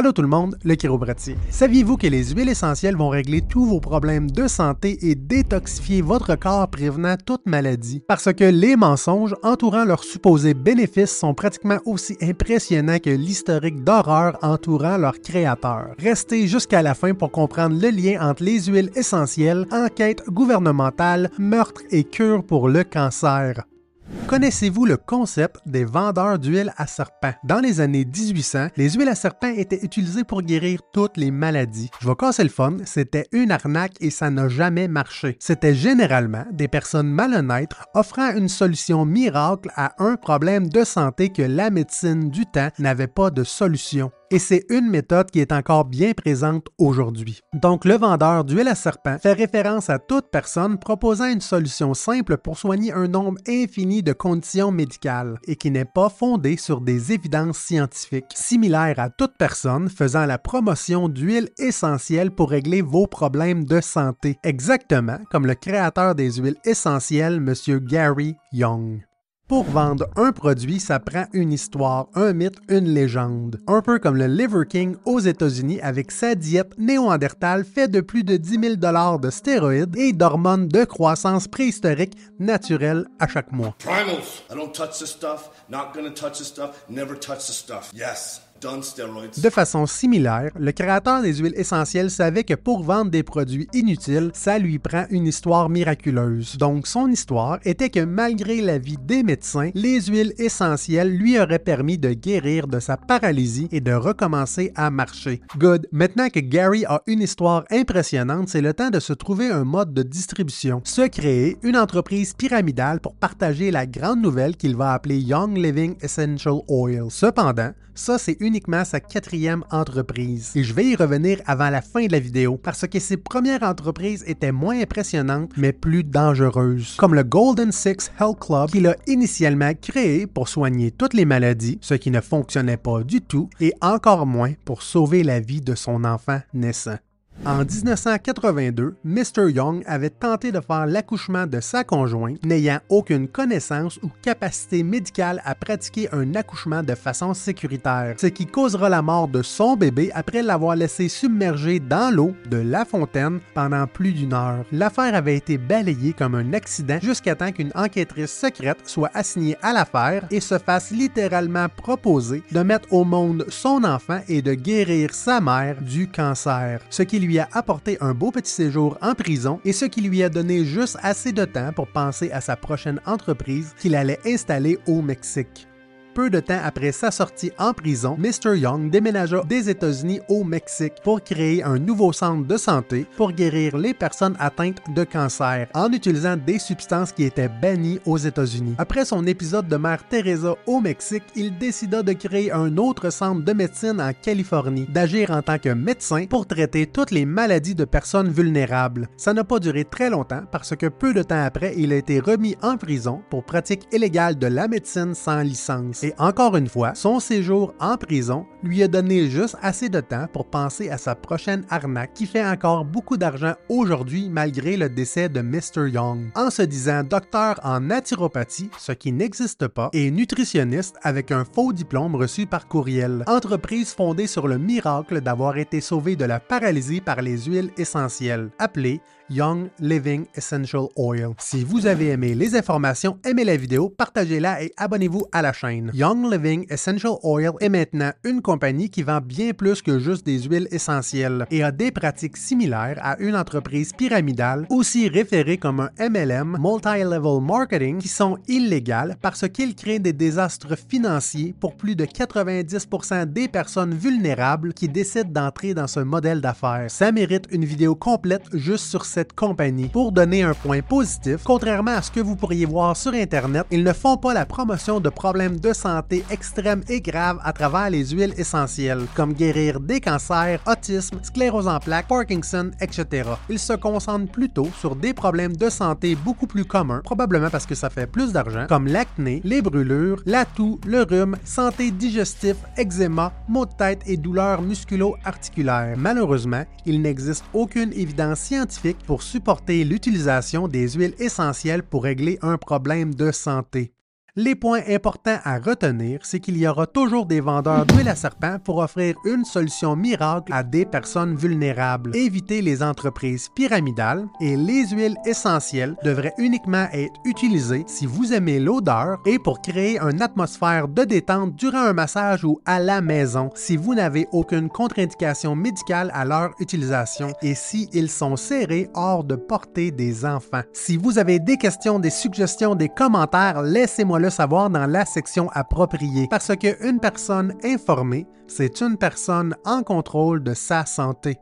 Allô tout le monde, le chiropratier. Saviez-vous que les huiles essentielles vont régler tous vos problèmes de santé et détoxifier votre corps prévenant toute maladie? Parce que les mensonges entourant leurs supposés bénéfices sont pratiquement aussi impressionnants que l'historique d'horreur entourant leur créateur. Restez jusqu'à la fin pour comprendre le lien entre les huiles essentielles, enquête gouvernementale, meurtre et cure pour le cancer. Connaissez-vous le concept des vendeurs d'huile à serpent? Dans les années 1800, les huiles à serpent étaient utilisées pour guérir toutes les maladies. Je vais casser le fun, c'était une arnaque et ça n'a jamais marché. C'était généralement des personnes malhonnêtes offrant une solution miracle à un problème de santé que la médecine du temps n'avait pas de solution et c'est une méthode qui est encore bien présente aujourd'hui. Donc le vendeur d'huile à serpent fait référence à toute personne proposant une solution simple pour soigner un nombre infini de conditions médicales et qui n'est pas fondée sur des évidences scientifiques, similaire à toute personne faisant la promotion d'huiles essentielles pour régler vos problèmes de santé, exactement comme le créateur des huiles essentielles, M. Gary Young. Pour vendre un produit, ça prend une histoire, un mythe, une légende. Un peu comme le Liver King aux États-Unis avec sa diète néo-andertale faite de plus de 10 000 de stéroïdes et d'hormones de croissance préhistorique naturelles à chaque mois. Primals. I don't touch this stuff. Not gonna touch this stuff. Never touch this stuff. Yes. De façon similaire, le créateur des huiles essentielles savait que pour vendre des produits inutiles, ça lui prend une histoire miraculeuse. Donc son histoire était que malgré l'avis des médecins, les huiles essentielles lui auraient permis de guérir de sa paralysie et de recommencer à marcher. Good. Maintenant que Gary a une histoire impressionnante, c'est le temps de se trouver un mode de distribution. Se créer une entreprise pyramidale pour partager la grande nouvelle qu'il va appeler Young Living Essential Oil. Cependant, ça, c'est uniquement sa quatrième entreprise. Et je vais y revenir avant la fin de la vidéo parce que ses premières entreprises étaient moins impressionnantes mais plus dangereuses. Comme le Golden Six Health Club qu'il a initialement créé pour soigner toutes les maladies, ce qui ne fonctionnait pas du tout, et encore moins pour sauver la vie de son enfant naissant. En 1982, Mr. Young avait tenté de faire l'accouchement de sa conjointe, n'ayant aucune connaissance ou capacité médicale à pratiquer un accouchement de façon sécuritaire, ce qui causera la mort de son bébé après l'avoir laissé submerger dans l'eau de la fontaine pendant plus d'une heure. L'affaire avait été balayée comme un accident jusqu'à temps qu'une enquêtrice secrète soit assignée à l'affaire et se fasse littéralement proposer de mettre au monde son enfant et de guérir sa mère du cancer, ce qui a apporté un beau petit séjour en prison et ce qui lui a donné juste assez de temps pour penser à sa prochaine entreprise qu'il allait installer au Mexique. Peu de temps après sa sortie en prison, Mr. Young déménagea des États-Unis au Mexique pour créer un nouveau centre de santé pour guérir les personnes atteintes de cancer en utilisant des substances qui étaient bannies aux États-Unis. Après son épisode de Mère Teresa au Mexique, il décida de créer un autre centre de médecine en Californie, d'agir en tant que médecin pour traiter toutes les maladies de personnes vulnérables. Ça n'a pas duré très longtemps parce que peu de temps après, il a été remis en prison pour pratique illégale de la médecine sans licence. Et encore une fois, son séjour en prison lui a donné juste assez de temps pour penser à sa prochaine arnaque qui fait encore beaucoup d'argent aujourd'hui malgré le décès de Mr. Young. En se disant docteur en naturopathie, ce qui n'existe pas, et nutritionniste avec un faux diplôme reçu par courriel. Entreprise fondée sur le miracle d'avoir été sauvé de la paralysie par les huiles essentielles, appelée Young Living Essential Oil. Si vous avez aimé les informations, aimez la vidéo, partagez-la et abonnez-vous à la chaîne. Young Living Essential Oil est maintenant une compagnie qui vend bien plus que juste des huiles essentielles et a des pratiques similaires à une entreprise pyramidale, aussi référée comme un MLM, Multi-Level Marketing, qui sont illégales parce qu'ils créent des désastres financiers pour plus de 90% des personnes vulnérables qui décident d'entrer dans ce modèle d'affaires. Ça mérite une vidéo complète juste sur cette compagnie. Pour donner un point positif, contrairement à ce que vous pourriez voir sur Internet, ils ne font pas la promotion de problèmes de santé extrêmes et graves à travers les huiles essentielles, comme guérir des cancers, autisme, sclérose en plaques, Parkinson, etc. Ils se concentrent plutôt sur des problèmes de santé beaucoup plus communs, probablement parce que ça fait plus d'argent, comme l'acné, les brûlures, la toux, le rhume, santé digestive, eczéma, maux de tête et douleurs musculo-articulaires. Malheureusement, il n'existe aucune évidence scientifique pour supporter l'utilisation des huiles essentielles pour régler un problème de santé. Les points importants à retenir, c'est qu'il y aura toujours des vendeurs d'huile à serpent pour offrir une solution miracle à des personnes vulnérables. Évitez les entreprises pyramidales et les huiles essentielles devraient uniquement être utilisées si vous aimez l'odeur et pour créer une atmosphère de détente durant un massage ou à la maison si vous n'avez aucune contre-indication médicale à leur utilisation et si sont serrés hors de portée des enfants. Si vous avez des questions, des suggestions, des commentaires, laissez-moi le savoir dans la section appropriée parce qu'une personne informée, c'est une personne en contrôle de sa santé.